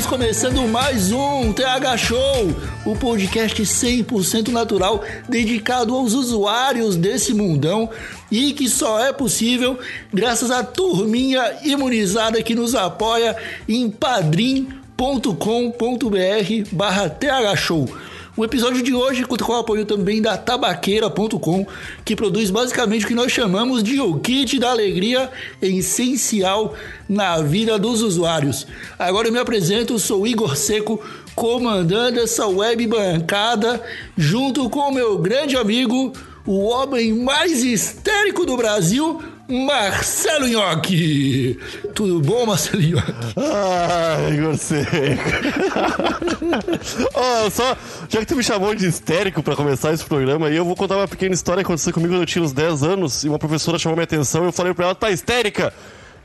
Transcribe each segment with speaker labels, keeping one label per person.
Speaker 1: Estamos começando mais um TH Show, o podcast 100% natural dedicado aos usuários desse mundão e que só é possível graças à turminha imunizada que nos apoia em padrim.com.br barra TH Show. O episódio de hoje conta com o apoio também da tabaqueira.com, que produz basicamente o que nós chamamos de o kit da alegria essencial na vida dos usuários. Agora eu me apresento, sou Igor Seco, comandando essa web bancada, junto com o meu grande amigo, o homem mais histérico do Brasil, Marcelo Nhoque. Tudo bom, Marcelo Nhoque?
Speaker 2: Ai, Seco. Ó, só, já que tu me chamou de histérico pra começar esse programa aí, eu vou contar uma pequena história que aconteceu comigo quando eu tinha uns 10 anos e uma professora chamou minha atenção e eu falei pra ela, tá histérica?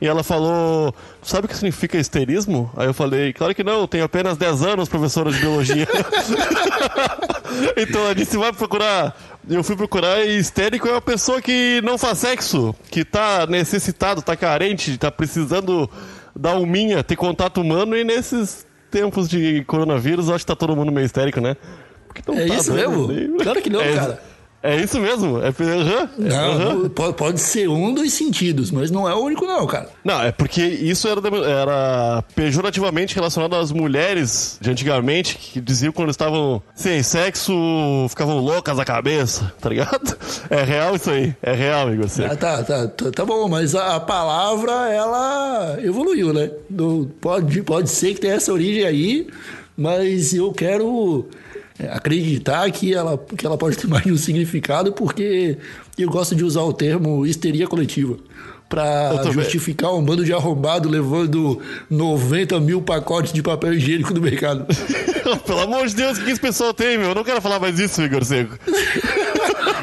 Speaker 2: E ela falou, sabe o que significa histerismo? Aí eu falei, claro que não, tenho apenas 10 anos, professora de biologia. então ela disse, vai procurar. Eu fui procurar e histérico é uma pessoa que não faz sexo, que tá necessitado, tá carente, tá precisando da alminha, ter contato humano e nesses tempos de coronavírus, acho que tá todo mundo meio histérico, né?
Speaker 1: É
Speaker 2: tá
Speaker 1: isso
Speaker 2: dando
Speaker 1: mesmo? Claro que não,
Speaker 2: É-
Speaker 1: cara.
Speaker 2: É isso mesmo. É, aham.
Speaker 1: Não, pode, pode ser um dos sentidos, mas não é o único não, cara.
Speaker 2: Não, é porque isso era, era pejorativamente relacionado às mulheres de antigamente, que diziam quando estavam sem sexo, ficavam loucas da cabeça, tá ligado? É real isso aí, é real, Igor. Seco.
Speaker 1: Ah, tá, tá, tá, tá bom, mas a, a palavra, ela evoluiu, né? Do- pode, pode ser que tenha essa origem aí, mas eu quero acreditar que ela, que ela pode ter mais de um significado, porque eu gosto de usar o termo histeria coletiva.
Speaker 2: Também.
Speaker 1: justificar um bando de arrombado levando 90 mil pacotes de papel higiênico no mercado.
Speaker 2: Pelo amor de Deus, o que esse pessoal tem, meu? Eu não quero falar mais isso, Igor Seco.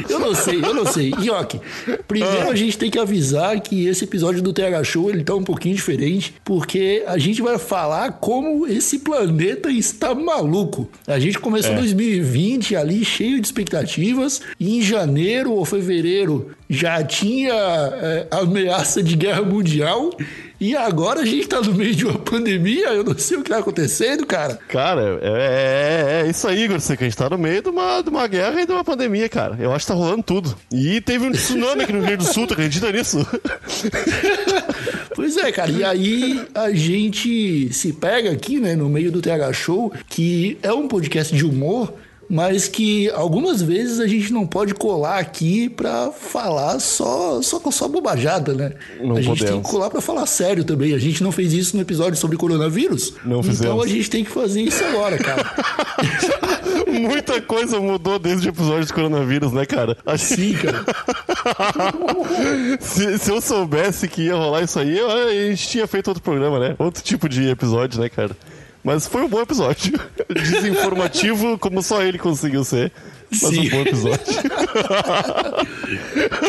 Speaker 1: Eu não sei, eu não sei. Ioki, primeiro a gente tem que avisar que esse episódio do TH Show ele tá um pouquinho diferente, porque a gente vai falar como esse planeta está maluco. A gente começou 2020 ali cheio de expectativas, e em janeiro ou fevereiro já tinha é, ameaça de guerra mundial. E agora a gente tá no meio de uma pandemia, eu não sei o que tá acontecendo, cara.
Speaker 2: Cara, é, é- é isso aí, Igor Seco. A gente tá no meio de uma, de uma guerra e de uma pandemia, cara. Eu acho que tá rolando tudo. E teve um tsunami aqui no Rio Grande do Sul, tu acredita nisso?
Speaker 1: Pois é, cara. E aí a gente se pega aqui, né, no meio do TH Show, que é um podcast de humor, mas que algumas vezes a gente não pode colar aqui pra falar só só com só bobajada, né?
Speaker 2: Não
Speaker 1: a gente tem
Speaker 2: podemos.
Speaker 1: que colar pra falar sério também. A gente não fez isso no episódio sobre coronavírus.
Speaker 2: Não
Speaker 1: Então
Speaker 2: fizemos.
Speaker 1: a gente tem que fazer isso agora, cara.
Speaker 2: Muita coisa mudou desde o episódio de coronavírus, né, cara? Acho que
Speaker 1: Sim, cara.
Speaker 2: se, se eu soubesse que ia rolar isso aí, eu- a gente tinha feito outro programa, né? Outro tipo de episódio, né, cara? Mas foi um bom episódio. Desinformativo, como só ele conseguiu ser. Mas
Speaker 1: Sim.
Speaker 2: um bom episódio.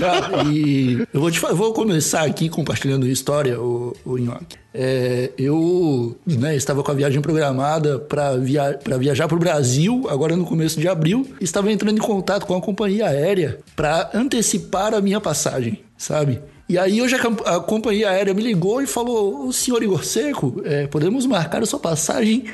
Speaker 1: Cara, e eu vou, te, vou começar aqui compartilhando história, o, o Nhoque. É, eu né, estava com a viagem programada para via, pra viajar para o Brasil, agora no começo de abril. Estava entrando em contato com a companhia aérea para antecipar a minha passagem, sabe? E aí hoje a, a companhia aérea me ligou e falou: senhor Igor Seco, é, podemos marcar a sua passagem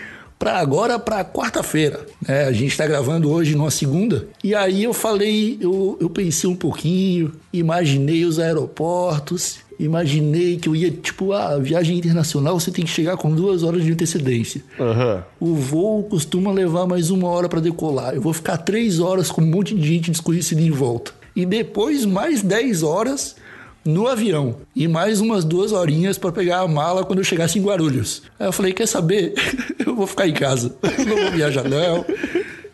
Speaker 1: para agora, para quarta-feira. né? a gente está gravando hoje numa segunda. E aí eu falei, eu, eu pensei um pouquinho, imaginei os aeroportos, imaginei que eu ia, tipo, ah, viagem internacional você tem que chegar com duas horas de antecedência.
Speaker 2: Aham.
Speaker 1: O voo costuma levar mais uma hora para decolar. Eu vou ficar três horas com um monte de gente desconhecida em volta. E depois mais dez horas no avião. E mais umas duas horinhas para pegar a mala quando eu chegasse em Guarulhos. Aí eu falei, quer saber? eu vou ficar em casa. Eu não vou viajar não.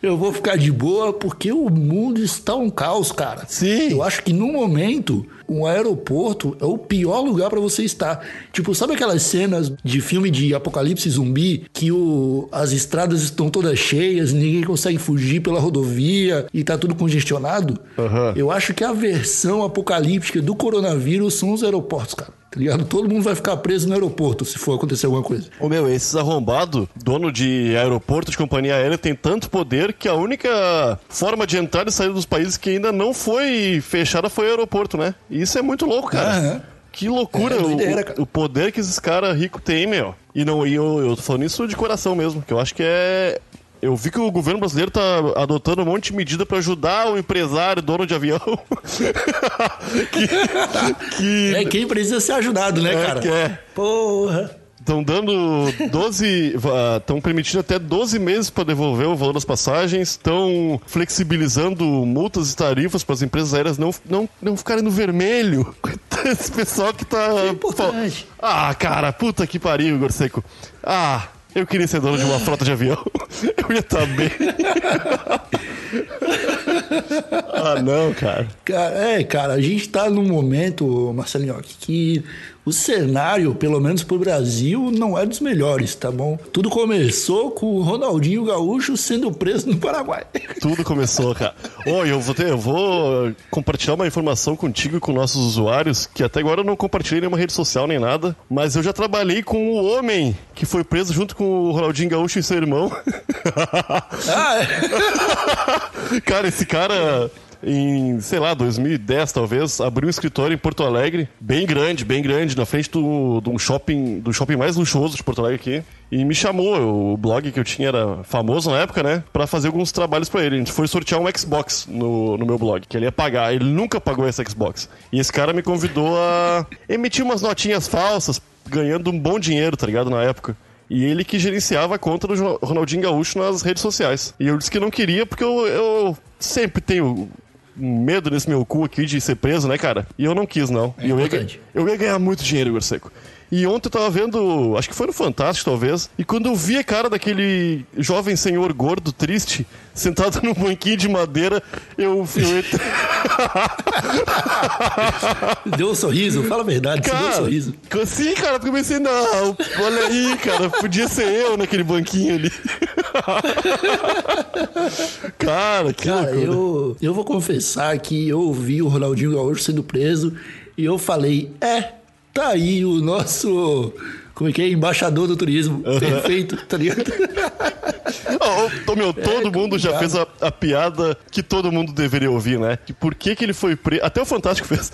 Speaker 1: eu vou ficar de boa porque o mundo está um caos, cara.
Speaker 2: Sim.
Speaker 1: Eu acho que no momento, um aeroporto é o pior lugar para você estar. Tipo, sabe aquelas cenas de filme de apocalipse zumbi que o, as estradas estão todas cheias, ninguém consegue fugir pela rodovia e tá tudo congestionado?
Speaker 2: Aham.
Speaker 1: Eu acho que a versão apocalíptica do coronavírus são os aeroportos, cara. Tá ligado? Todo mundo vai ficar preso no aeroporto se for acontecer alguma coisa.
Speaker 2: Ô meu, esses arrombados, dono de aeroporto de companhia aérea, tem tanto poder que a única forma de entrar e sair dos países que ainda não foi fechada foi o aeroporto, né? E isso é muito louco, cara. Que loucura
Speaker 1: É,
Speaker 2: o-
Speaker 1: doideira,
Speaker 2: o, o poder que esses caras ricos têm, meu. E não, e eu, eu tô falando isso de coração mesmo, que eu acho que é. Eu vi que o governo brasileiro tá adotando um monte de medida pra ajudar o empresário, dono de avião. que, que
Speaker 1: É quem precisa ser ajudado, né,
Speaker 2: É,
Speaker 1: cara?
Speaker 2: que é.
Speaker 1: Porra.
Speaker 2: Estão dando 12. Estão permitindo até 12 meses para devolver o valor das passagens. Estão flexibilizando multas e tarifas para as empresas aéreas não, não, não ficarem no vermelho. Esse pessoal que tá.
Speaker 1: É importante.
Speaker 2: Ah, cara, puta que pariu, Igor Seco. Ah, eu queria ser dono de uma frota de avião. Eu ia estar bem. ah, não, cara.
Speaker 1: Cara, é, cara, a gente tá num momento, Marcelinho, que o cenário, pelo menos pro Brasil, não é dos melhores, tá bom? Tudo começou com o Ronaldinho Gaúcho sendo preso no Paraguai.
Speaker 2: Tudo começou, cara. Oi, eu vou ter, eu vou compartilhar uma informação contigo e com nossos usuários, que até agora eu não compartilhei nenhuma rede social nem nada, mas eu já trabalhei com o homem que foi preso junto com o Ronaldinho Gaúcho e seu irmão.
Speaker 1: Ah, é.
Speaker 2: cara, esse cara em, sei lá, 2010 talvez, abriu um escritório em Porto Alegre, bem grande, bem grande, na frente do, do shopping, do shopping mais luxuoso de Porto Alegre aqui. E me chamou, o blog que eu tinha era famoso na época, né? Pra fazer alguns trabalhos pra ele. A gente foi sortear um Xbox no, no meu blog, que ele ia pagar. Ele nunca pagou esse Xbox. E esse cara me convidou a emitir umas notinhas falsas, ganhando um bom dinheiro, tá ligado? Na época. E ele que gerenciava a conta do Ronaldinho Gaúcho nas redes sociais. E eu disse que não queria porque eu, eu sempre tenho medo nesse meu cu aqui de ser preso, né, cara? E eu não quis, não. e eu ia, eu ia ganhar muito dinheiro, Igor Seco. E ontem eu tava vendo, acho que foi no Fantástico, talvez, e quando eu vi a cara daquele jovem senhor gordo, triste, sentado num banquinho de madeira, eu... eu
Speaker 1: Deu um sorriso, fala a verdade, você deu um
Speaker 2: Cara,
Speaker 1: sorriso.
Speaker 2: sim, cara, porque eu pensei, não, olha aí, cara, podia ser eu naquele banquinho ali. cara, que
Speaker 1: Cara,
Speaker 2: loucura.
Speaker 1: eu, eu vou confessar que eu ouvi o Ronaldinho Gaúcho sendo preso e eu falei, é, tá aí o nosso, como é que é, embaixador do turismo, perfeito, tá ligado?
Speaker 2: Ó, ô, meu, todo mundo já fez a, a piada que todo mundo deveria ouvir, né? Que por que, que ele foi preso. Até o Fantástico fez.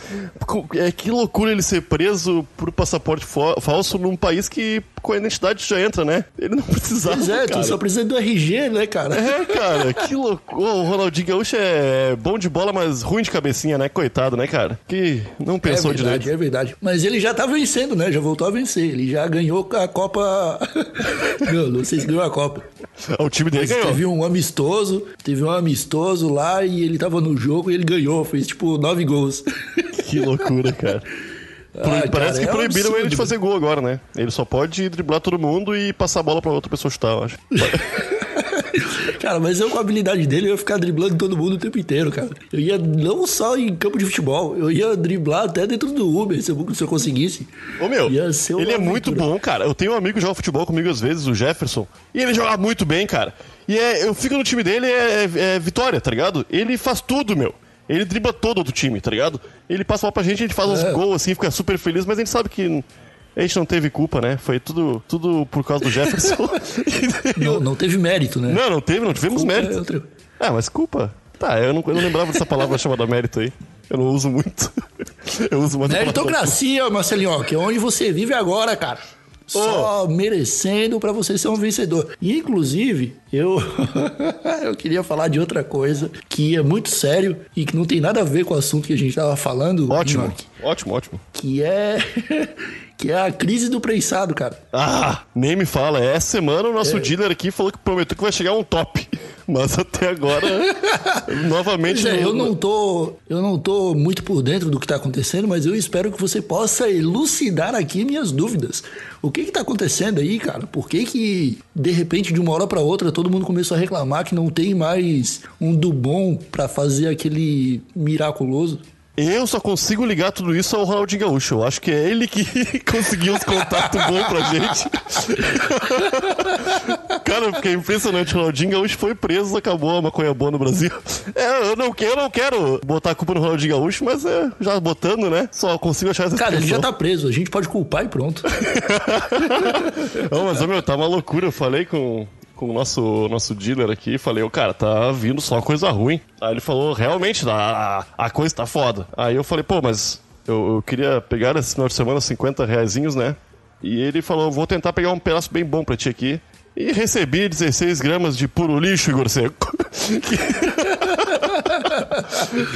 Speaker 2: É que loucura ele ser preso por passaporte falso num país que com a identidade já entra, né? Ele não precisava.
Speaker 1: Pois é,
Speaker 2: cara.
Speaker 1: tu só precisa do RG, né, cara?
Speaker 2: É, cara, que loucura. O Ronaldinho Gaúcho é bom de bola, mas ruim de cabecinha, né? Coitado, né, cara? Que não
Speaker 1: É
Speaker 2: pensou
Speaker 1: verdade,
Speaker 2: direito.
Speaker 1: é verdade. Mas ele já tá vencendo, né? Já voltou a vencer. Ele já ganhou a Copa. não, sei se ganhou a Copa.
Speaker 2: O time dele ganhou.
Speaker 1: Teve um amistoso, teve um amistoso lá e ele tava no jogo e ele ganhou. Fez tipo nove gols.
Speaker 2: Que loucura, cara.
Speaker 1: Ah,
Speaker 2: Parece
Speaker 1: cara,
Speaker 2: que
Speaker 1: é um
Speaker 2: proibiram ele de fazer gol agora, né? Ele só pode driblar todo mundo e passar a bola pra outra pessoa chutar, eu acho.
Speaker 1: Cara, mas eu com a habilidade dele, eu ia ficar driblando todo mundo o tempo inteiro, cara. Eu ia não só em campo de futebol, eu ia driblar até dentro do Uber, se eu, se eu conseguisse.
Speaker 2: Ô meu, ele é muito bom, cara. Eu tenho um amigo que joga futebol comigo às vezes, o Jefferson, e ele joga muito bem, cara. E é, eu fico no time dele, é, é- é vitória, tá ligado? Ele faz tudo, meu. Ele dribla todo o time, tá ligado? Ele passa bola pra gente, a gente faz uns
Speaker 1: É.
Speaker 2: gols assim, fica super feliz, mas a gente sabe que a gente não teve culpa, né? Foi tudo, tudo por causa do Jefferson.
Speaker 1: Não, não teve mérito, né?
Speaker 2: não, não teve, não tivemos
Speaker 1: Culpa é
Speaker 2: mérito.
Speaker 1: outra-
Speaker 2: Ah, mas culpa? Tá, eu não, eu não lembrava dessa palavra chamada mérito aí. Eu não uso muito. Eu uso mais palavra-
Speaker 1: Meritocracia, Marcelinho, que é onde você vive agora, cara. Só merecendo pra você ser um vencedor. E, inclusive, eu eu queria falar de outra coisa que é muito sério e que não tem nada a ver com o assunto que a gente tava falando.
Speaker 2: Ótimo, ótimo, ótimo.
Speaker 1: que é que é a crise do prensado, cara.
Speaker 2: Ah, nem me fala. Essa semana o
Speaker 1: É.
Speaker 2: nosso dealer aqui falou que prometeu que vai chegar um top. Mas até agora, novamente.
Speaker 1: É,
Speaker 2: no-
Speaker 1: eu não tô, eu não tô muito por dentro do que tá acontecendo, mas eu espero que você possa elucidar aqui minhas dúvidas. O que que tá acontecendo aí, cara? Por que que de repente de uma hora pra outra todo mundo começou a reclamar que não tem mais um Dubon pra fazer aquele miraculoso?
Speaker 2: Eu só consigo ligar tudo isso ao Ronaldinho Gaúcho. Eu acho que é ele que conseguiu os contatos bons pra gente. Cara, porque é impressionante. O Ronaldinho Gaúcho foi preso, acabou a maconha boa no Brasil. É, eu não, quero, eu não quero botar a culpa no Ronaldinho Gaúcho, mas é, já botando, né? Só consigo achar essa
Speaker 1: Cara, ele já tá preso, a gente pode culpar e pronto.
Speaker 2: Não, mas, ô, meu, tá uma loucura. Eu falei com, com o nosso, nosso dealer aqui, falei, ô, cara, tá vindo só coisa ruim. Aí ele falou, realmente, a, a coisa tá foda. Aí eu falei, pô, mas eu, eu queria pegar esse final de semana 50 reaisinhos, né? E ele falou, vou tentar pegar um pedaço bem bom pra ti aqui. E recebi 16 gramas de puro lixo, Igor Seco.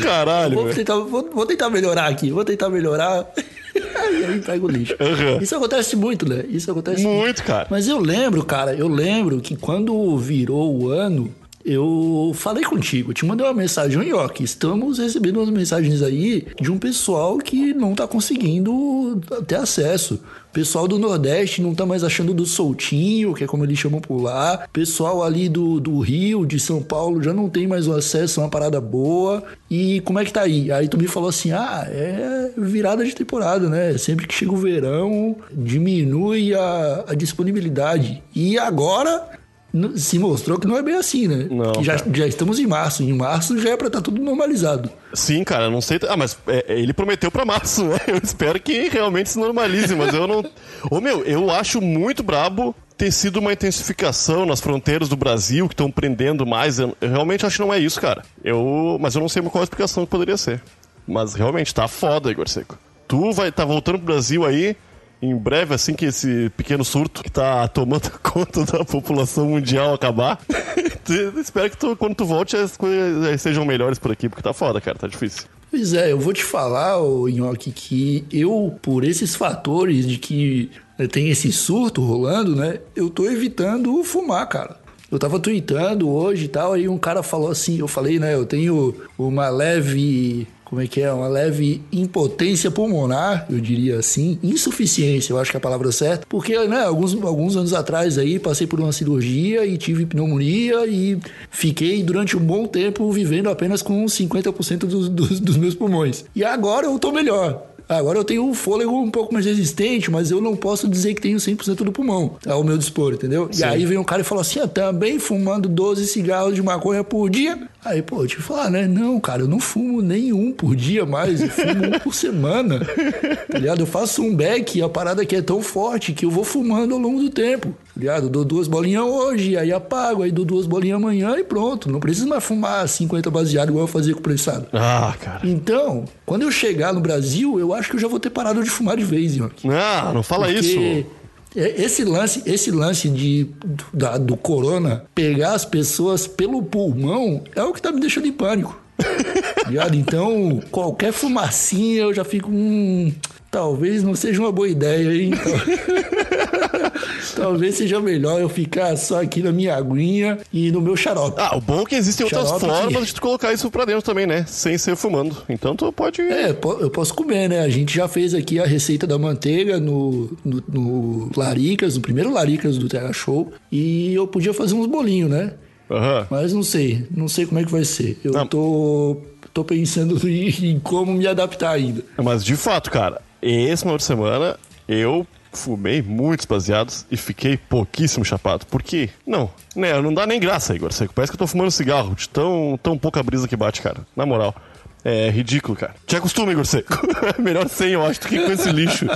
Speaker 2: Caralho,
Speaker 1: Vou tentar, vou, vou tentar melhorar aqui, vou tentar melhorar. e aí pega o lixo.
Speaker 2: Aham.
Speaker 1: Isso acontece muito, né? Isso acontece
Speaker 2: Muito, cara.
Speaker 1: Mas eu lembro, cara, eu lembro que quando virou o ano, eu falei contigo, te mandei uma mensagem, aí, ó, que estamos recebendo umas mensagens aí de um pessoal que não tá conseguindo ter acesso. Pessoal do Nordeste não tá mais achando do soltinho, que é como eles chamam por lá. Pessoal ali do, do Rio, de São Paulo, já não tem mais o acesso a uma parada boa. E como é que tá aí? Aí tu me falou assim: ah, é virada de temporada, né? Sempre que chega o verão, diminui a, a disponibilidade. E agora se mostrou que não é bem assim, né?
Speaker 2: Não,
Speaker 1: já, já estamos em março. Em março já é pra estar tudo normalizado.
Speaker 2: Sim, cara, não sei. Ah, mas é, é, ele prometeu pra março, né? Eu espero que realmente se normalize, mas eu não. Ô meu, eu acho muito brabo ter sido uma intensificação nas fronteiras do Brasil, que estão prendendo mais. Eu, eu realmente acho que não é isso, cara. Eu, mas eu não sei qual a explicação que poderia ser. Mas realmente tá foda, Igor Seco. Tu vai tá voltando pro Brasil aí. Em breve, assim que esse pequeno surto que tá tomando conta da população mundial acabar, espero que tu, quando tu volte as coisas sejam melhores por aqui, porque tá foda, cara, tá difícil.
Speaker 1: Pois é, eu vou te falar, ô Nhoque, que eu, por esses fatores de que né, tem esse surto rolando, né? Eu tô evitando fumar, cara. Eu tava tweetando hoje e tal, aí um cara falou assim, eu falei, né? Eu tenho uma leve. Como é que é? Uma leve impotência pulmonar, eu diria assim. Insuficiência, eu acho que é a palavra certa. Porque, né, alguns, alguns anos atrás aí, passei por uma cirurgia e tive pneumonia e fiquei durante um bom tempo vivendo apenas com 50% dos, dos, dos meus pulmões. E agora eu tô melhor. Agora eu tenho um fôlego um pouco mais resistente, mas eu não posso dizer que tenho 100% do pulmão ao meu dispor, entendeu? E aí vem um cara e falou assim: ah, também fumando 12 cigarros de maconha por dia. Aí, pô, eu te falar, né? Não, cara, eu não fumo nenhum por dia mais, eu fumo um por semana. Tá ligado? Eu faço um beck e a parada aqui é tão forte que eu vou fumando ao longo do tempo. Ligado? Eu dou duas bolinhas hoje, aí apago, aí dou duas bolinhas amanhã e pronto. Não preciso mais fumar 50 baseado igual eu fazia com o prensado.
Speaker 2: Ah, cara.
Speaker 1: Então, quando eu chegar no Brasil, eu acho que eu já vou ter parado de fumar de vez, York.
Speaker 2: Ah, não fala
Speaker 1: Porque
Speaker 2: isso.
Speaker 1: é- Esse lance, esse lance de, do, da- do corona pegar as pessoas pelo pulmão é o que tá me deixando em pânico. ligado? Então, qualquer fumacinha eu já fico. Hum, talvez não seja uma boa ideia, hein? Tal- talvez seja melhor eu ficar só aqui na minha aguinha e no meu xarope.
Speaker 2: Ah, o bom é que existem outras formas
Speaker 1: que-
Speaker 2: de tu colocar isso pra dentro também, né? Sem ser fumando. Então tu pode.
Speaker 1: É, eu posso comer, né? A gente já fez aqui a receita da manteiga no, no, no Laricas, no primeiro Laricas do TH Show. E eu podia fazer uns bolinhos, né?
Speaker 2: Aham.
Speaker 1: Mas não sei, não sei como é que vai ser. Eu
Speaker 2: Não.
Speaker 1: tô, tô pensando em, em como me adaptar ainda.
Speaker 2: Mas de fato, cara, esse final de semana eu fumei muitos baseados e fiquei pouquíssimo chapado. Por quê? Não, né? Não dá nem graça, Igor. Parece que eu tô fumando cigarro de tão, tão pouca brisa que bate, cara. Na moral. É ridículo, cara. Te acostuma, Igor Seco. É melhor sem, eu acho, do que com esse lixo.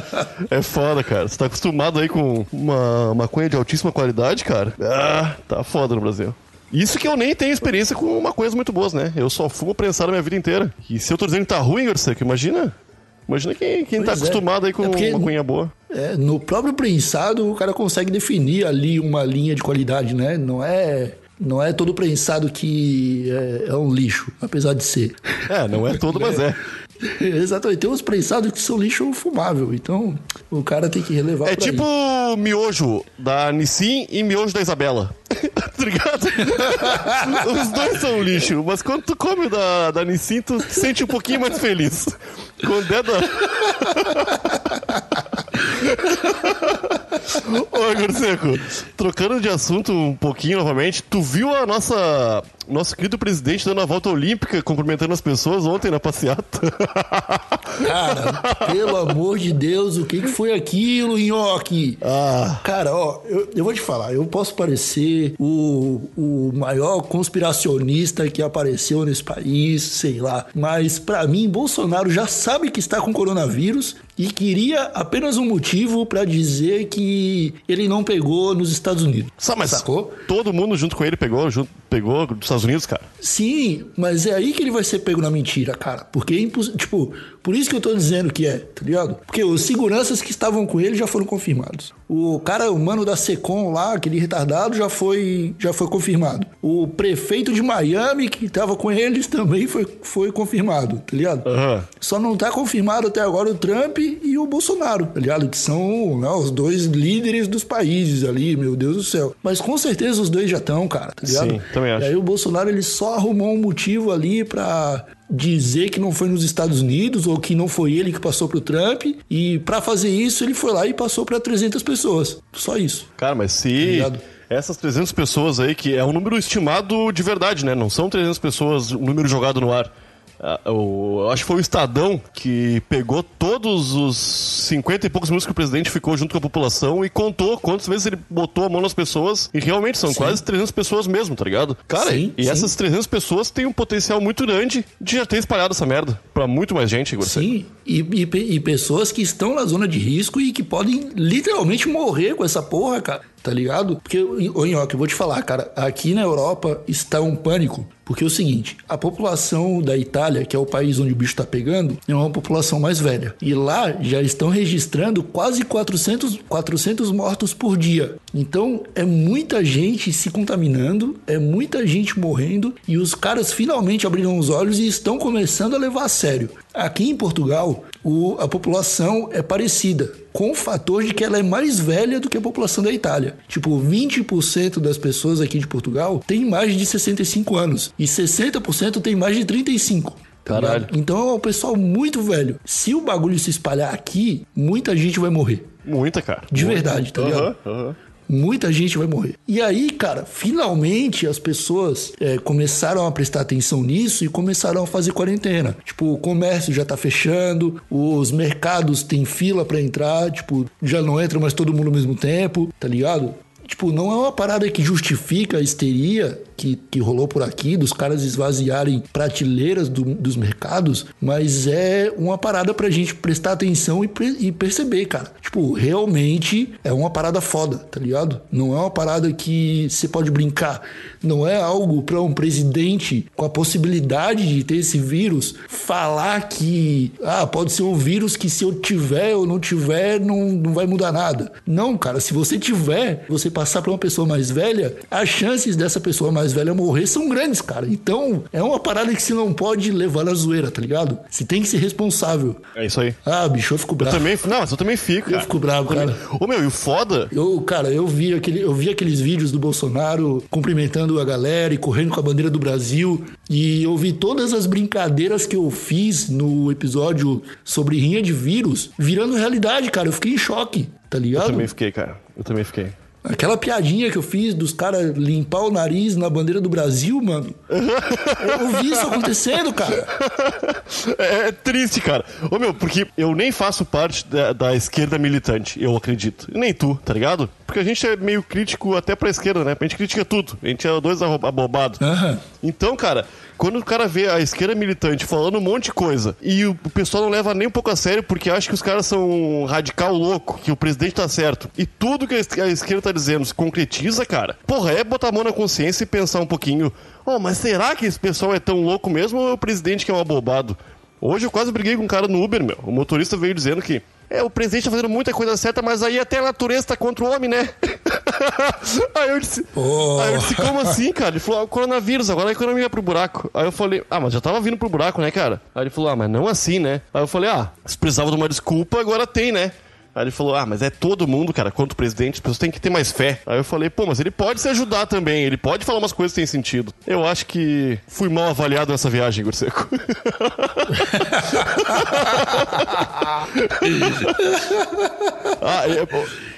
Speaker 2: É foda, cara. Você tá acostumado aí com uma maconha de altíssima qualidade, cara? Ah, tá foda no Brasil. Isso que eu nem tenho experiência com maconhas muito boas, né? Eu só fumo prensado a minha vida inteira. E se eu tô dizendo que tá ruim, Igor Seco, imagina. Imagina quem, quem tá
Speaker 1: é.
Speaker 2: acostumado aí com
Speaker 1: É porque-
Speaker 2: maconha boa.
Speaker 1: É, no próprio prensado, o cara consegue definir ali uma linha de qualidade, né? Não é, não é todo prensado que é, é um lixo, apesar de ser.
Speaker 2: É, não é todo, mas é.
Speaker 1: Exatamente. Tem uns prensados que são lixo fumável. Então, o cara tem que relevar
Speaker 2: É
Speaker 1: por aí.
Speaker 2: tipo miojo da Nissin e miojo da Isabela. tá ligado? Os dois são lixo, mas quando tu come o da, da Nissin, tu te sente um pouquinho mais feliz. Quando é da. Ô, Igor Seco, trocando de assunto um pouquinho novamente, tu viu a nossa. Nosso querido presidente dando a volta olímpica, cumprimentando as pessoas ontem na passeata?
Speaker 1: Cara, pelo amor de Deus, o que, que foi aquilo, Nhoque?
Speaker 2: Ah.
Speaker 1: Cara, ó, eu, eu vou te falar, eu posso parecer o, o maior conspiracionista que apareceu nesse país, sei lá. Mas pra mim, Bolsonaro já sabe que está com coronavírus e queria apenas um motivo pra dizer que ele não pegou nos Estados Unidos.
Speaker 2: Só, mas
Speaker 1: Sacou?
Speaker 2: todo mundo junto com ele pegou, junto, pegou dos Estados Unidos, cara.
Speaker 1: Sim, mas é aí que ele vai ser pego na mentira, cara. Porque é impossível. Tipo, por isso que eu tô dizendo que é, tá ligado? Porque os seguranças que estavam com ele já foram confirmados. O cara, o mano da Secom lá, aquele retardado, já foi, já foi confirmado. O prefeito de Miami, que tava com eles, também foi, foi confirmado, tá ligado?
Speaker 2: Aham.
Speaker 1: Só não tá confirmado até agora o Trump e o Bolsonaro, tá ligado? Que são né, os dois líderes dos países ali, meu Deus do céu. Mas com certeza os dois já estão, cara, tá ligado?
Speaker 2: Sim, também acho.
Speaker 1: E aí o Bolsonaro ele só arrumou um motivo ali pra dizer que não foi nos Estados Unidos ou que não foi ele que passou pro Trump e pra fazer isso ele foi lá e passou pra 300 pessoas. Só isso.
Speaker 2: Cara, mas se
Speaker 1: ligado?
Speaker 2: essas 300 pessoas aí, que é um número estimado de verdade, né? Não são 300 pessoas, um número jogado no ar. Ah, o- acho que foi o Estadão que pegou todos os 50 e poucos minutos que o presidente ficou junto com a população e contou quantas vezes ele botou a mão nas pessoas. E realmente são
Speaker 1: Sim.
Speaker 2: quase 300 pessoas mesmo, tá ligado? Cara,
Speaker 1: Sim,
Speaker 2: e
Speaker 1: sim.
Speaker 2: essas 300 pessoas têm um potencial muito grande de já ter espalhado essa merda pra muito mais gente, Igor.
Speaker 1: Sim, e, e e pessoas que estão na zona de risco e que podem literalmente morrer com essa porra, cara. Tá ligado? Porque, ô Nhoque, eu vou te falar, cara, aqui na Europa está um pânico. Porque é o seguinte, a população da Itália, que é o país onde o bicho tá pegando, é uma população mais velha. E lá já estão registrando quase 400, 400 mortos por dia. Então é muita gente se contaminando, é muita gente morrendo e os caras finalmente abriram os olhos e estão começando a levar a sério. Aqui em Portugal, o- a população é parecida, com o fator de que ela é mais velha do que a população da Itália. Tipo, 20% das pessoas aqui de Portugal têm mais de 65 anos e 60% têm mais de 35. tá
Speaker 2: Caralho.
Speaker 1: ligado? Então é um pessoal muito velho. Se o bagulho se espalhar aqui, muita gente vai morrer.
Speaker 2: Muita, cara.
Speaker 1: De
Speaker 2: Muita.
Speaker 1: verdade, tá ligado?
Speaker 2: Aham.
Speaker 1: Muita gente vai morrer. E aí, cara, finalmente as pessoas é, começaram a prestar atenção nisso e começaram a fazer quarentena. Tipo, o comércio já tá fechando, os mercados têm fila pra entrar, tipo, já não entra mais todo mundo ao mesmo tempo, tá ligado? Tipo, não é uma parada que justifica a histeria que, que rolou por aqui, dos caras esvaziarem prateleiras do- dos mercados, mas é uma parada pra gente prestar atenção e, e perceber, cara. Tipo, realmente é uma parada foda, tá ligado? Não é uma parada que você pode brincar. Não é algo pra um presidente com a possibilidade de ter esse vírus falar que, ah, pode ser um vírus que se eu tiver ou não tiver, não, não vai mudar nada. Não, cara, se você tiver, você passar pra uma pessoa mais velha, as chances dessa pessoa mais velha morrer são grandes, cara. Então, é uma parada que você não pode levar na zoeira, tá ligado? Você tem que ser responsável.
Speaker 2: É isso aí.
Speaker 1: Ah, bicho, eu fico
Speaker 2: Eu
Speaker 1: bravo.
Speaker 2: também, não, mas eu também fico,
Speaker 1: Eu
Speaker 2: cara.
Speaker 1: fico bravo, cara.
Speaker 2: Ô, meu, e o foda
Speaker 1: Eu, cara, eu vi, aquele, eu vi aqueles vídeos do Bolsonaro cumprimentando a galera e correndo com a bandeira do Brasil. E eu vi todas as brincadeiras que eu fiz no episódio sobre rinha de vírus virando realidade, cara. Eu fiquei em choque, tá
Speaker 2: Eu
Speaker 1: ligado?
Speaker 2: também fiquei, cara. Eu também fiquei.
Speaker 1: Aquela piadinha que eu fiz dos caras limpar o nariz na bandeira do Brasil, mano. Eu vi isso acontecendo, cara.
Speaker 2: É, é triste, cara. Ô, meu, porque eu nem faço parte da, da esquerda militante, eu acredito. Nem tu, tá ligado? Porque a gente é meio crítico até pra esquerda, né? A gente critica tudo. A gente é dois abobados.
Speaker 1: Aham.
Speaker 2: Então, cara, quando o cara vê a esquerda militante falando um monte de coisa e o pessoal não leva nem um pouco a sério porque acha que os caras são um radical louco, que o presidente tá certo, e tudo que a esquerda tá dizendo se concretiza, cara, porra, é botar a mão na consciência e pensar um pouquinho: oh, mas será que esse pessoal é tão louco mesmo ou é o presidente que é um abobado? Hoje eu quase briguei com um cara no Uber, meu. O motorista veio dizendo que. É, o presidente tá fazendo muita coisa certa, mas aí até a natureza tá contra o homem, né? aí eu disse.
Speaker 1: Porra.
Speaker 2: Aí eu disse, como assim, cara? Ele falou, ah, o coronavírus, agora a economia vai pro buraco. Aí eu falei, ah, mas já tava vindo pro buraco, né, cara? Aí ele falou, ah, mas não assim, né? Aí eu falei, ah, se precisava de uma desculpa, agora tem, né? Aí ele falou: Ah, mas é todo mundo, cara, quanto presidente, as pessoas têm que ter mais fé. Aí eu falei: Pô, mas ele pode se ajudar também, ele pode falar umas coisas que têm sentido. Eu acho que fui mal avaliado nessa viagem, Igor Seco. ah, é,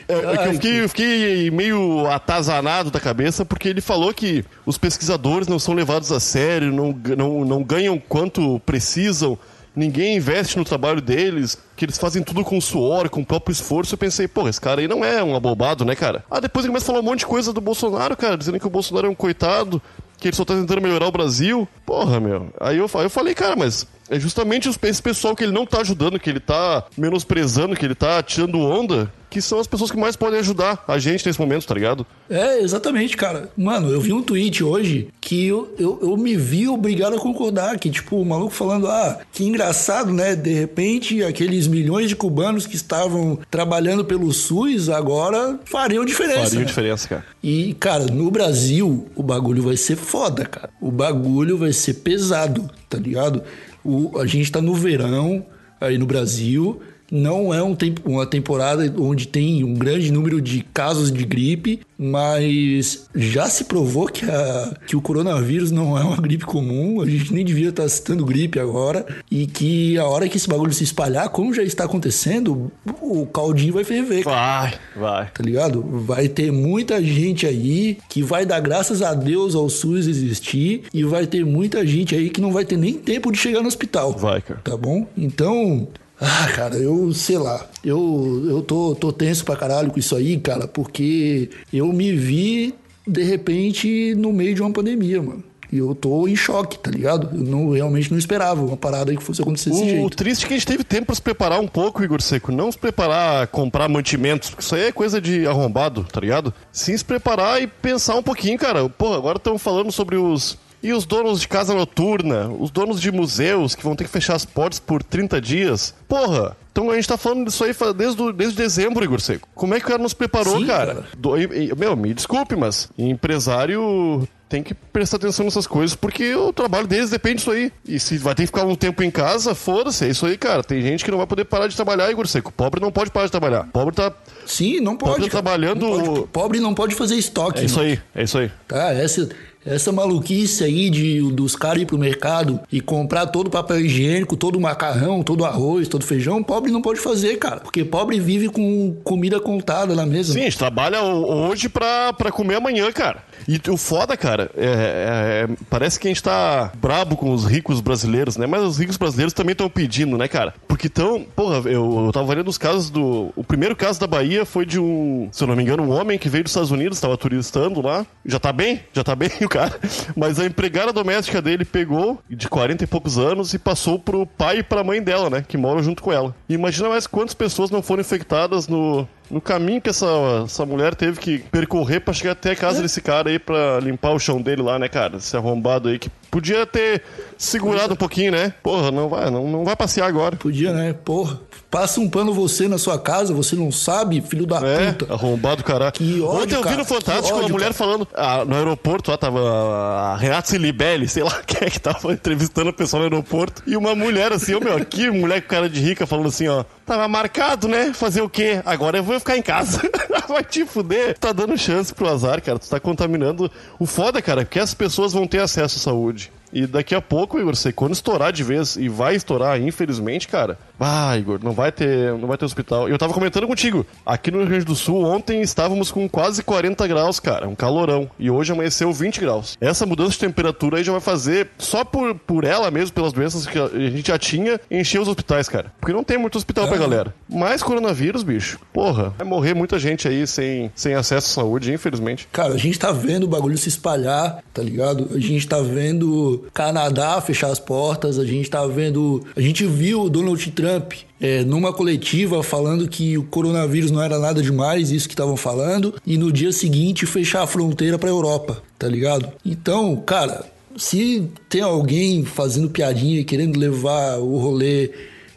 Speaker 2: é, é que eu fiquei, eu fiquei meio atazanado da cabeça porque ele falou que os pesquisadores não são levados a sério, não, não, não ganham quanto precisam ninguém investe no trabalho deles, que eles fazem tudo com suor, com o próprio esforço. Eu pensei, pô, esse cara aí não é um abobado, né, cara? Ah, depois ele começa a falar um monte de coisa do Bolsonaro, cara, dizendo que o Bolsonaro é um coitado, que ele só tá tentando melhorar o Brasil. Porra, meu. Aí eu, eu falei, cara, mas é justamente esse pessoal que ele não tá ajudando, que ele tá menosprezando, que ele tá tirando onda, que são as pessoas que mais podem ajudar a gente nesse momento, tá ligado?
Speaker 1: É, exatamente, cara. Mano, eu vi um tweet hoje que eu, eu, eu me vi obrigado a concordar. Que, tipo, o maluco falando, ah, que engraçado, né? De repente, aqueles milhões de cubanos que estavam trabalhando pelo SUS agora fariam diferença.
Speaker 2: Fariam
Speaker 1: né?
Speaker 2: diferença, cara.
Speaker 1: E, cara, no Brasil, o bagulho vai ser foda, cara. O bagulho vai ser pesado, tá ligado? O, a gente tá no verão aí no Brasil não é um tempo, uma temporada onde tem um grande número de casos de gripe, mas já se provou que, a, que o coronavírus não é uma gripe comum, a gente nem devia estar citando gripe agora, e que a hora que esse bagulho se espalhar, como já está acontecendo, o caldinho vai ferver.
Speaker 2: Vai, vai.
Speaker 1: Tá ligado? Vai ter muita gente aí que vai dar graças a Deus ao SUS existir, e vai ter muita gente aí que não vai ter nem tempo de chegar no hospital.
Speaker 2: Vai, cara.
Speaker 1: Tá bom? Então, ah, cara, eu sei lá. Eu, eu tô, tô tenso pra caralho com isso aí, cara, porque eu me vi, de repente, no meio de uma pandemia, mano. E eu tô em choque, tá ligado? Eu não, realmente não esperava uma parada aí que fosse acontecer desse
Speaker 2: o,
Speaker 1: jeito.
Speaker 2: O triste é que a gente teve tempo pra se preparar um pouco, Igor Seco. Não se preparar, comprar mantimentos, porque isso aí é coisa de arrombado, tá ligado? Sim se preparar e pensar um pouquinho, cara. Pô, agora estamos falando sobre os e os donos de casa noturna, os donos de museus que vão ter que fechar as portas por 30 dias. Porra, então a gente tá falando disso aí desde, desde dezembro, Igor Seco. Como é que o cara nos preparou,
Speaker 1: Sim,
Speaker 2: cara?
Speaker 1: cara.
Speaker 2: Do, e, meu, me desculpe, mas empresário tem que prestar atenção nessas coisas, porque o trabalho deles depende disso aí. E se vai ter que ficar um tempo em casa, foda-se, é isso aí, cara. Tem gente que não vai poder parar de trabalhar, Igor Seco. Pobre não pode parar de trabalhar. Pobre tá.
Speaker 1: Sim, não pode.
Speaker 2: Pobre tá trabalhando.
Speaker 1: Não pode. Pobre não pode fazer estoque.
Speaker 2: É isso
Speaker 1: mano.
Speaker 2: aí, é isso aí.
Speaker 1: Tá, essa, essa maluquice aí de, dos caras ir pro mercado e comprar todo o papel higiênico, todo o macarrão, todo o arroz, todo o feijão, pobre não pode fazer, cara. Porque pobre vive com comida contada na mesa.
Speaker 2: Sim, a gente trabalha hoje pra, pra comer amanhã, cara. E o foda, cara, é, é, é, parece que a gente tá brabo com os ricos brasileiros, né? Mas os ricos brasileiros também estão pedindo, né, cara? Porque então, porra, eu, eu tava vendo os casos do. O primeiro caso da Bahia foi de um, se eu não me engano, um homem que veio dos Estados Unidos, tava turistando lá. Já tá bem, já tá bem o cara. Mas a empregada doméstica dele pegou, de 40 e poucos anos, e passou pro pai e pra mãe dela, né? Que moram junto com ela. E imagina mais quantas pessoas não foram infectadas no, no caminho que essa, essa mulher teve que percorrer pra chegar até a casa
Speaker 1: É.
Speaker 2: desse cara aí pra limpar o chão dele lá, né, cara? Esse arrombado aí que podia ter segurado um pouquinho, né? Porra, não vai, não, não vai passear agora.
Speaker 1: Podia, né? Porra. Passa um pano você na sua casa, você não sabe, filho da
Speaker 2: É,
Speaker 1: puta.
Speaker 2: arrombado, caralho.
Speaker 1: Que ódio,
Speaker 2: Ontem eu vi no Fantástico
Speaker 1: que
Speaker 2: uma
Speaker 1: ódio,
Speaker 2: mulher
Speaker 1: cara.
Speaker 2: falando ah, no aeroporto, lá tava a Renata Silibelli, sei lá quem é que tava entrevistando a pessoa no aeroporto. E uma mulher assim, ô meu, que mulher com cara de rica falando assim, ó. Tava marcado, né? Fazer o quê? Agora eu vou ficar em casa. Vai te fuder. Tá dando chance pro azar, cara. Tu tá contaminando. O foda, cara, é que as pessoas vão ter acesso à saúde. E daqui a pouco, Igor, sei quando estourar de vez, e vai estourar, infelizmente, cara. Ah, Igor, não vai ter, não vai ter hospital. Eu tava comentando contigo, aqui no Rio Grande do Sul, ontem estávamos com quase 40 graus, cara, um calorão. E hoje amanheceu 20 graus. Essa mudança de temperatura aí já vai fazer, só por, por ela mesmo, pelas doenças que a gente já tinha, encher os hospitais, cara. Porque não tem muito hospital pra galera. Mais coronavírus, bicho. Porra, vai morrer muita gente aí sem, sem acesso à saúde, infelizmente.
Speaker 1: Cara, a gente tá vendo o bagulho se espalhar, tá ligado? A gente tá vendo Canadá fechar as portas, a gente tá vendo. A gente viu o Donald Trump é, numa coletiva falando que o coronavírus não era nada demais, isso que estavam falando, e no dia seguinte fechar a fronteira pra Europa, tá ligado? Então, cara, se tem alguém fazendo piadinha e querendo levar o rolê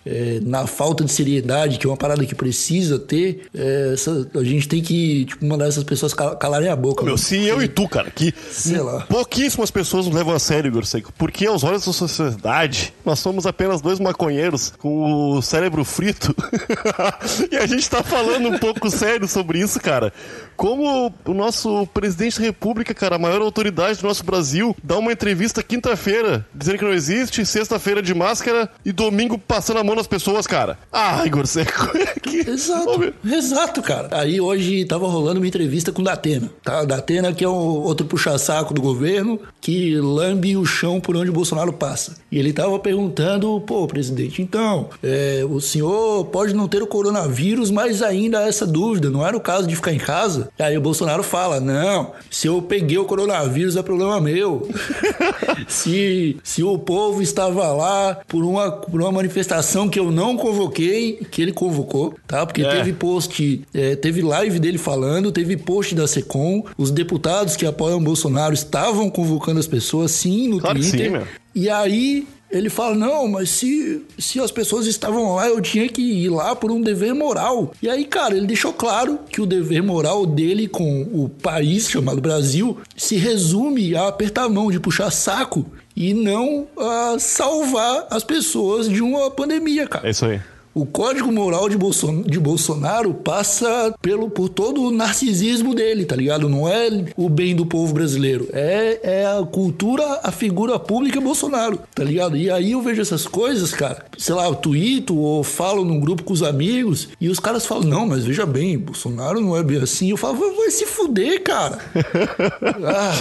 Speaker 1: é, na falta de seriedade, que é uma parada que precisa ter, é, essa- a gente tem que tipo, mandar essas pessoas cal- calarem a boca.
Speaker 2: Meu, se eu e tu, cara, que
Speaker 1: Sei lá.
Speaker 2: pouquíssimas pessoas nos levam a sério, Igor Seco, porque aos olhos da sociedade, nós somos apenas dois maconheiros com o cérebro frito. e a gente tá falando um pouco sério sobre isso, cara. Como o nosso presidente da república, cara, a maior autoridade do nosso Brasil, dá uma entrevista quinta-feira, dizendo que não existe, sexta-feira de máscara e domingo passando a mão nas pessoas, cara. Ah, Igor Seco. que...
Speaker 1: Exato, exato, cara. Aí hoje tava rolando uma entrevista com o Datena, tá? Datena que é um outro puxa-saco do governo que lambe o chão por onde o Bolsonaro passa. E ele tava perguntando, pô, presidente, então, é, o senhor pode não ter o coronavírus, mas ainda há essa dúvida, não era o caso de ficar em casa? E aí o Bolsonaro fala, não, se eu peguei o coronavírus é problema meu. se, se o povo estava lá por uma, por uma manifestação que eu não convoquei, que ele convocou, tá? Porque
Speaker 2: É.
Speaker 1: teve post, é, teve live dele falando, teve post da Secom, os deputados que apoiam o Bolsonaro estavam convocando as pessoas, sim, no
Speaker 2: Claro que
Speaker 1: Twitter.
Speaker 2: sim, meu.
Speaker 1: E aí ele fala: não, mas se, se as pessoas estavam lá, eu tinha que ir lá por um dever moral. E aí, cara, ele deixou claro que o dever moral dele com o país chamado Brasil se resume a apertar a mão, de puxar saco e não a salvar as pessoas de uma pandemia, cara.
Speaker 2: É isso aí.
Speaker 1: O código moral de, Bolson de Bolsonaro passa pelo, por todo o narcisismo dele, tá ligado? Não é o bem do povo brasileiro. É, é a cultura, a figura pública Bolsonaro, tá ligado? E aí eu vejo essas coisas, cara. Sei lá, eu tweeto ou falo num grupo com os amigos e os caras falam: não, mas veja bem, Bolsonaro não é bem assim. Eu falo: vai, se fuder, cara. ah,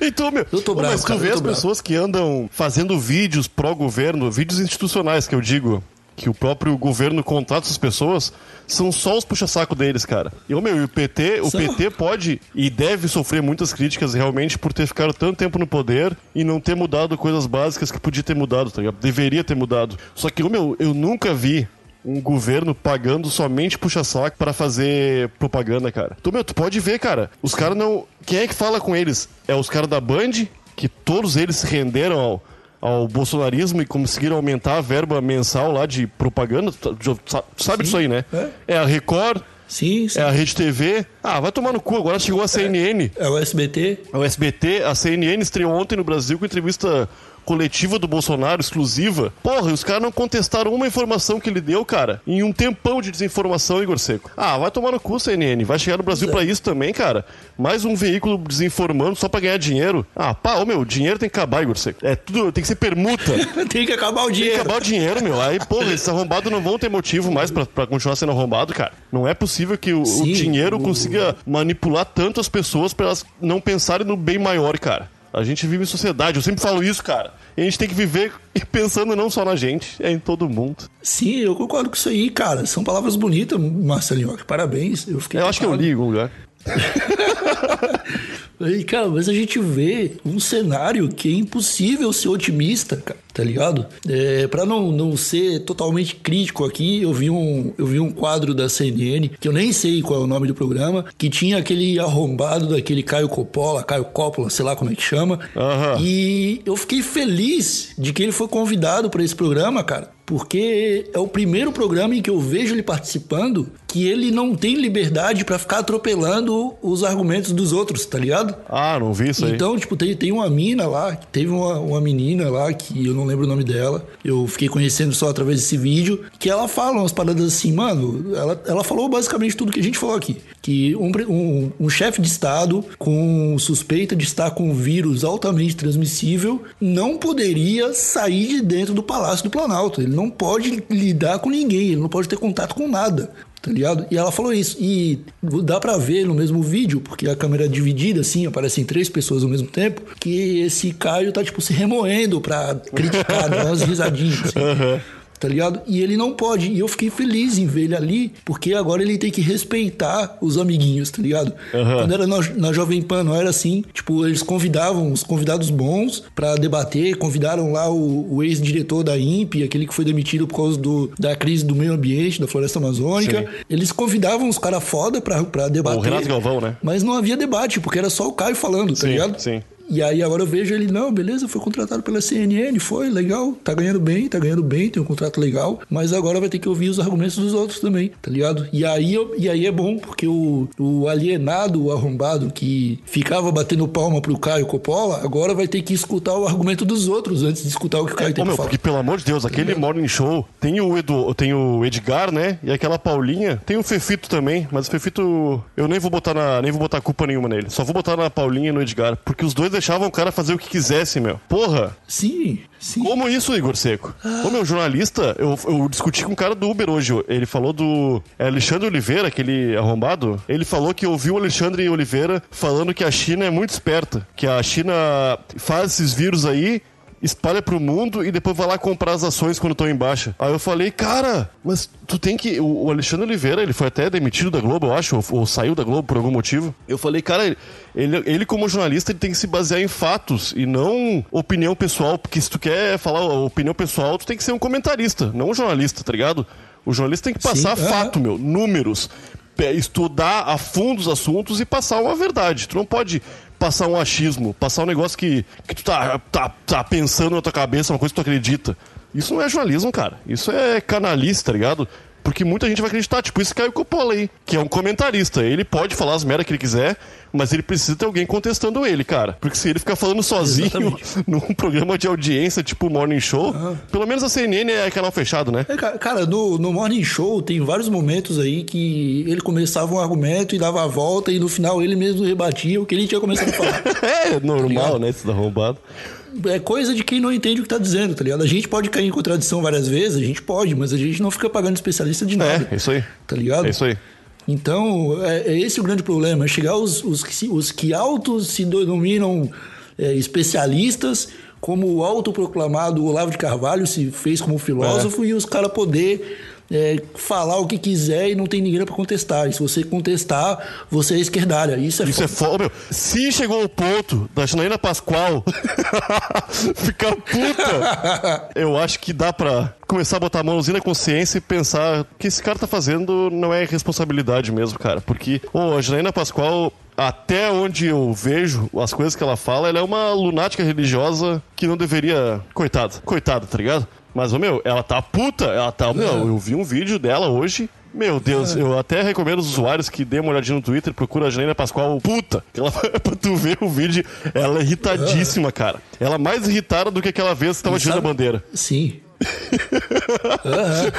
Speaker 2: Então, meu,
Speaker 1: Eu tô bravo,
Speaker 2: mas tu
Speaker 1: cara,
Speaker 2: vê as
Speaker 1: bravo.
Speaker 2: pessoas que andam fazendo vídeos pró-governo, vídeos institucionais que eu digo, que o próprio governo contrata essas pessoas, são só os puxa-saco deles, cara. E, ô, meu, o PT, o. PT pode e deve sofrer muitas críticas realmente por ter ficado tanto tempo no poder e não ter mudado coisas básicas que podia ter mudado, tá ligado? Deveria ter mudado. Só que, ô, meu, eu nunca vi um governo pagando somente puxa-saco para fazer propaganda, cara. Tu, meu, tu pode ver, cara. Os caras não. Quem é que fala com eles? É os caras da Band, que todos eles se renderam ao, ao bolsonarismo e conseguiram aumentar a verba mensal lá de propaganda. Tu, tu sabe disso aí, né?
Speaker 1: É.
Speaker 2: É a Record,
Speaker 1: sim, sim.
Speaker 2: é a Rede TV. Ah, vai tomar no cu. Agora chegou a CNN.
Speaker 1: É o SBT.
Speaker 2: O SBT, a CNN estreou ontem no Brasil com entrevista coletiva do Bolsonaro, exclusiva. Porra, os caras não contestaram uma informação que ele deu, cara, em um tempão de desinformação, Igor Seco. Ah, vai tomar no cu, CNN. Vai chegar no Brasil pra isso também, cara. Mais um veículo desinformando só pra ganhar dinheiro. Ah, pá, ô meu, dinheiro tem que acabar, Igor Seco. É tudo, tem que ser permuta.
Speaker 1: Tem que acabar o
Speaker 2: Tem que
Speaker 1: dinheiro.
Speaker 2: acabar o dinheiro, meu. Aí, porra, esses arrombados não vão ter motivo mais pra continuar sendo arrombado, cara. Não é possível que o, o
Speaker 1: Sim,
Speaker 2: dinheiro
Speaker 1: o-
Speaker 2: consiga manipular tanto as pessoas pra elas não pensarem no bem maior, cara. A gente vive em sociedade, eu sempre falo isso, cara. E a gente tem que viver pensando não só na gente, é em todo mundo.
Speaker 1: Sim, eu concordo com isso aí, cara. São palavras bonitas, Marcelinho. Parabéns. Eu fiquei
Speaker 2: Eu acho que eu li em algum lugar.
Speaker 1: Aí, cara, mas a gente vê um cenário que é impossível ser otimista, cara, tá ligado? É, para não, não ser totalmente crítico aqui, eu vi, um, eu vi um quadro da CNN, que eu nem sei qual é o nome do programa, que tinha aquele arrombado daquele Caio Coppola, Caio Coppola, sei lá como é que chama.
Speaker 2: Aham.
Speaker 1: E eu fiquei feliz de que ele foi convidado para esse programa, cara. Porque é o primeiro programa em que eu vejo ele participando que ele não tem liberdade pra ficar atropelando os argumentos dos outros, tá ligado?
Speaker 2: Ah, não vi isso aí.
Speaker 1: Então, tipo, tem, tem uma mina lá, teve uma, uma menina lá, que eu não lembro o nome dela, eu fiquei conhecendo só através desse vídeo, que ela fala umas paradas assim, mano, ela, ela falou basicamente tudo que a gente falou aqui. Que um, um, um chefe de Estado com suspeita de estar com um vírus altamente transmissível não poderia sair de dentro do Palácio do Planalto. Ele não pode lidar com ninguém, ele não pode ter contato com nada. Tá ligado? E ela falou isso. E dá pra ver no mesmo vídeo, porque a câmera é dividida, assim, aparecem três pessoas ao mesmo tempo, que esse Caio tá, tipo, se remoendo pra criticar, dar umas risadinhas, assim. Tá ligado? E ele não pode. E eu fiquei feliz em ver ele ali, porque agora ele tem que respeitar os amiguinhos, tá ligado? Quando era na, na Jovem Pan, não era assim. Tipo, eles convidavam os convidados bons pra debater, convidaram lá o, o ex-diretor da INPE, aquele que foi demitido por causa do, da crise do meio ambiente, da floresta amazônica.
Speaker 2: Sim.
Speaker 1: Eles convidavam os caras foda pra, pra debater.
Speaker 2: O Renato Galvão, né?
Speaker 1: Mas não havia debate, porque era só o Caio falando, tá
Speaker 2: Sim,
Speaker 1: ligado?
Speaker 2: sim.
Speaker 1: E aí agora eu vejo ele, não, beleza, foi contratado pela CNN, foi legal, tá ganhando bem, tá ganhando bem, tem um contrato legal, mas agora vai ter que ouvir os argumentos dos outros também, tá ligado? E aí, eu- e aí é bom, porque o, o alienado, o arrombado que ficava batendo palma pro Caio Coppola, agora vai ter que escutar o argumento dos outros antes de escutar o que o Caio
Speaker 2: Ô,
Speaker 1: tem
Speaker 2: meu,
Speaker 1: pra falar.
Speaker 2: porque pelo amor de Deus, aquele morning show tem o, Edu, tem o Edgar, né? E aquela Paulinha, tem o Fefito também, mas o Fefito eu nem vou botar na, nem vou botar culpa nenhuma nele. Só vou botar na Paulinha e no Edgar, porque os dois deixavam o cara fazer o que quisesse, meu. Porra,
Speaker 1: Sim, sim.
Speaker 2: como isso, Igor Seco? Ô, meu jornalista, eu, eu discuti com um cara do Uber hoje. Ele falou do é Alexandre Oliveira, aquele arrombado. Ele falou que ouviu o Alexandre Oliveira falando que a China é muito esperta. Que a China faz esses vírus aí espalha pro mundo e depois vai lá comprar as ações quando estão em baixa. Aí eu falei, cara, mas tu tem que. O Alexandre Oliveira, ele foi até demitido da Globo, eu acho, ou, ou saiu da Globo por algum motivo. Eu falei, cara, ele, ele, como jornalista, ele tem que se basear em fatos e não opinião pessoal, porque se tu quer falar opinião pessoal, tu tem que ser um comentarista, não um jornalista, tá ligado? O jornalista tem que passar
Speaker 1: Sim, é.
Speaker 2: fato, meu, números estudar a fundo os assuntos e passar uma verdade. Tu não pode passar um achismo, passar um negócio que, que tu tá, tá, tá pensando na tua cabeça, uma coisa que tu acredita. Isso não é jornalismo, cara. Isso é canalice, tá ligado? Porque muita gente vai acreditar, tipo esse Caio Coppola aí, que é um comentarista. Ele pode falar as merdas que ele quiser, mas ele precisa ter alguém contestando ele, cara. Porque se ele ficar falando sozinho
Speaker 1: Exatamente.
Speaker 2: num programa de audiência, tipo Morning Show, pelo menos a CNN é canal fechado, né?
Speaker 1: É, ca- cara, no, no Morning Show tem vários momentos aí que ele começava um argumento e dava a volta e no final ele mesmo rebatia o que ele tinha começado a falar.
Speaker 2: É normal,
Speaker 1: ligado?
Speaker 2: né? Esses arrombados.
Speaker 1: é coisa de quem não entende o que tá dizendo, tá ligado? A gente pode cair em contradição várias vezes, a gente pode, mas a gente não fica pagando especialista de nada.
Speaker 2: É, isso aí.
Speaker 1: Tá ligado?
Speaker 2: É isso aí.
Speaker 1: Então, é, é esse o grande problema, é chegar os, os, os que autos se denominam é, especialistas, como o autoproclamado Olavo de Carvalho se fez como filósofo, e os caras poder é, falar o que quiser e não tem ninguém pra contestar. E se você contestar, você é esquerdalha. Isso é
Speaker 2: Isso é
Speaker 1: foda.
Speaker 2: foda, meu. Se chegou o ponto da Janaína Pascoal ficar puta, eu acho que dá pra começar a botar a mãozinha na consciência e pensar que esse cara tá fazendo não é responsabilidade mesmo, cara. Porque, ô, a Janaína Pascoal, até onde eu vejo as coisas que ela fala, ela é uma lunática religiosa que não deveria. Coitada, coitada, tá ligado? Mas, meu, ela tá puta, ela tá. Meu, eu vi um vídeo dela hoje. Meu Deus, eu até recomendo os usuários que dêem uma olhadinha no Twitter, procura a Janaína Pascoal puta. Ela, pra tu ver o vídeo, ela é irritadíssima, cara. Ela é mais irritada do que aquela vez que tava tirando a bandeira.
Speaker 1: Sim. Aham.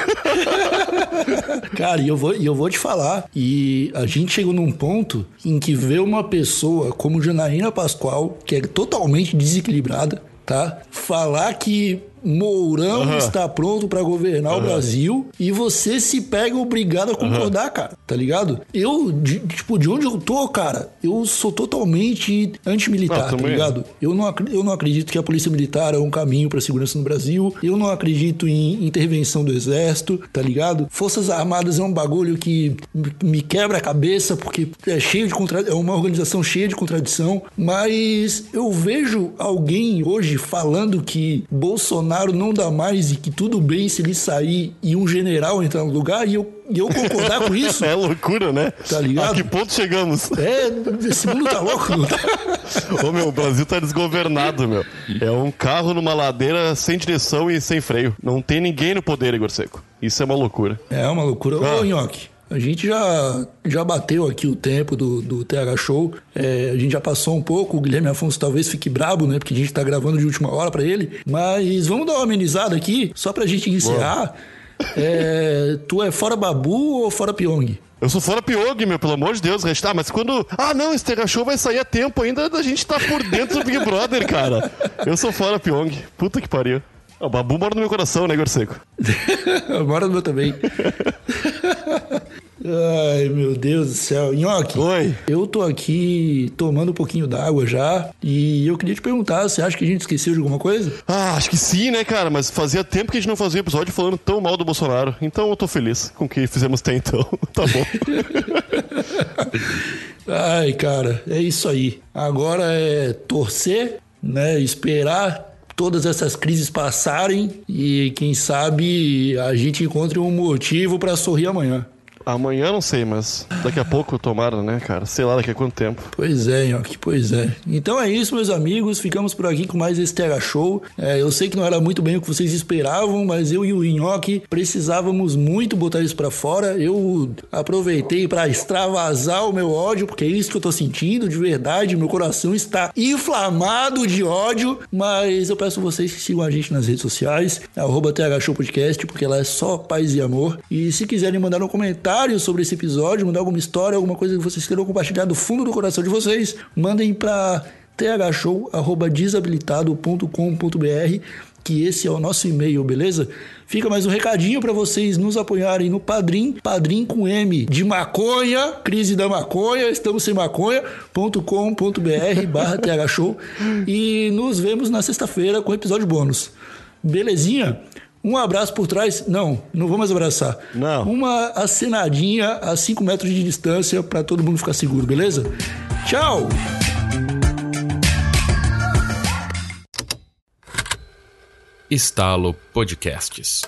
Speaker 1: Cara, e eu, vou, e eu vou te falar. E a gente chegou num ponto em que vê uma pessoa como Janaína Pascoal, que é totalmente desequilibrada, tá? Falar que Mourão
Speaker 2: Aham.
Speaker 1: está pronto pra governar o Brasil e você se pega obrigado a concordar, cara, tá ligado? Eu, de- tipo, de onde eu tô, cara, eu sou totalmente antimilitar, tá
Speaker 2: também.
Speaker 1: ligado? Eu não, eu não acredito que a polícia militar é um caminho pra segurança no Brasil. Eu não acredito em intervenção do exército, tá ligado? Forças Armadas é um bagulho que me- me quebra a cabeça porque é cheio de contra... é uma organização cheia de contradição. Mas eu vejo alguém hoje falando que Bolsonaro não dá mais e que tudo bem se ele sair e um general entrar no lugar e eu, e eu concordar com isso.
Speaker 2: É loucura, né?
Speaker 1: Tá ligado?
Speaker 2: A que ponto chegamos?
Speaker 1: É, esse mundo tá louco, não tá?
Speaker 2: Ô meu, o Brasil tá desgovernado, meu. É um carro numa ladeira sem direção e sem freio. Não tem ninguém no poder, Igor Seco. Isso é uma loucura.
Speaker 1: É uma loucura.
Speaker 2: Ah.
Speaker 1: Ô, Nhoque, a gente já, já bateu aqui o tempo do, do TH Show. É, a gente já passou um pouco. O Guilherme Afonso talvez fique brabo, né? Porque a gente tá gravando de última hora pra ele. Mas vamos dar uma amenizada aqui, só pra gente encerrar. É, tu é fora Babu ou fora Pyong?
Speaker 2: Eu sou fora Pyong, meu, pelo amor de Deus. Tá, mas quando. Ah, não, esse Tega Show vai sair a tempo ainda da gente tá por dentro do Big Brother, cara. Eu sou fora Pyong. Puta que pariu. O Babu mora no meu coração, né, Igor Seco?
Speaker 1: Bora no meu também. Ai, meu Deus do céu. Nhoque,
Speaker 2: Oi.
Speaker 1: eu tô aqui tomando um pouquinho d'água já. E eu queria te perguntar, você acha que a gente esqueceu de alguma coisa?
Speaker 2: Ah, acho que sim, né, cara? Mas fazia tempo que a gente não fazia episódio falando tão mal do Bolsonaro. Então eu tô feliz com o que fizemos até então. tá bom.
Speaker 1: Ai, cara, é isso aí. Agora é torcer, né? Esperar todas essas crises passarem e quem sabe a gente encontre um motivo pra sorrir amanhã.
Speaker 2: Amanhã não sei, mas daqui a pouco tomara, né, cara? Sei lá daqui a quanto tempo.
Speaker 1: Pois é, Nhoque, pois é. Então é isso, meus amigos. Ficamos por aqui com mais esse TH Show. É, eu sei que não era muito bem o que vocês esperavam, mas eu e o Nhoque precisávamos muito botar isso pra fora. Eu aproveitei para extravasar o meu ódio, porque é isso que eu tô sentindo de verdade. Meu coração está inflamado de ódio. Mas eu peço vocês que sigam a gente nas redes sociais, arroba TH Show Podcast, porque lá é só paz e amor. E se quiserem mandar um comentário sobre esse episódio, mandar alguma história, alguma coisa que vocês queiram compartilhar do fundo do coração de vocês, mandem para thshow@desabilitado.com.br, que esse é o nosso e-mail, beleza? Fica mais um recadinho para vocês nos apoiarem no Padrim, Padrim com M de maconha, crise da maconha, estamos sem maconha.com.br barra thshow e nos vemos na sexta-feira com episódio bônus. Belezinha? Um abraço por trás. Não, não vou mais abraçar.
Speaker 2: Não.
Speaker 1: Uma acenadinha a 5 metros de distância para todo mundo ficar seguro, beleza? Tchau!
Speaker 3: Estalo Podcasts.